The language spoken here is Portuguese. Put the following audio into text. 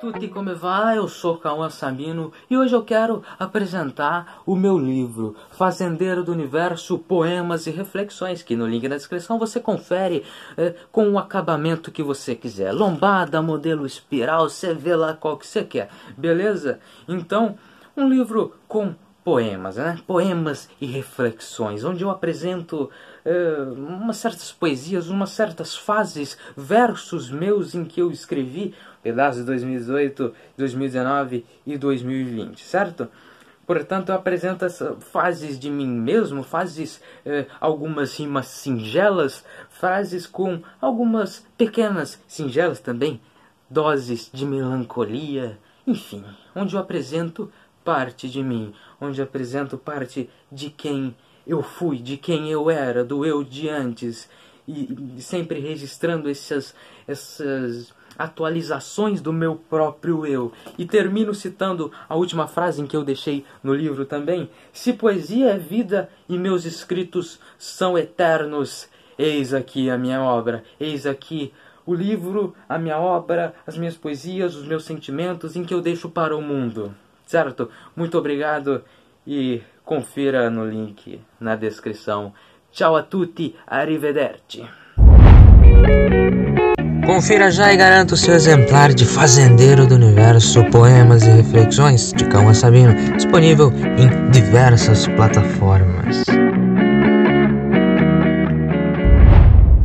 tutti, come va? Eu sou Cauã Sabino e hoje eu quero apresentar o meu livro Fazendeiro do Universo, Poemas e Reflexões, que no link na descrição você confere é, com o acabamento que você quiser. Lombada, modelo espiral, você vê lá qual que você quer, beleza? Então, um livro com poemas, né? Poemas e reflexões, onde eu apresento uh, umas certas poesias, umas certas fases, versos meus em que eu escrevi, pedaços de 2018, 2019 e 2020, certo? Portanto, eu apresento essas fases de mim mesmo, fases, eh, algumas rimas singelas, frases com algumas pequenas, singelas também, doses de melancolia, enfim, onde eu apresento parte de mim, onde apresento parte de quem eu fui, de quem eu era, do eu de antes, e, sempre registrando essas, essas atualizações do meu próprio eu. E termino citando a última frase em que eu deixei no livro também: Se poesia é vida e meus escritos são eternos, eis aqui a minha obra, eis aqui o livro, a minha obra, as minhas poesias, os meus sentimentos em que eu deixo para o mundo certo? Muito obrigado e confira no link na descrição. Ciao a tutti, arrivederci. Confira já e garanta o seu exemplar de Fazendeiro do Universo, Poemas e Reflexões de Calma Sabino, disponível em diversas plataformas.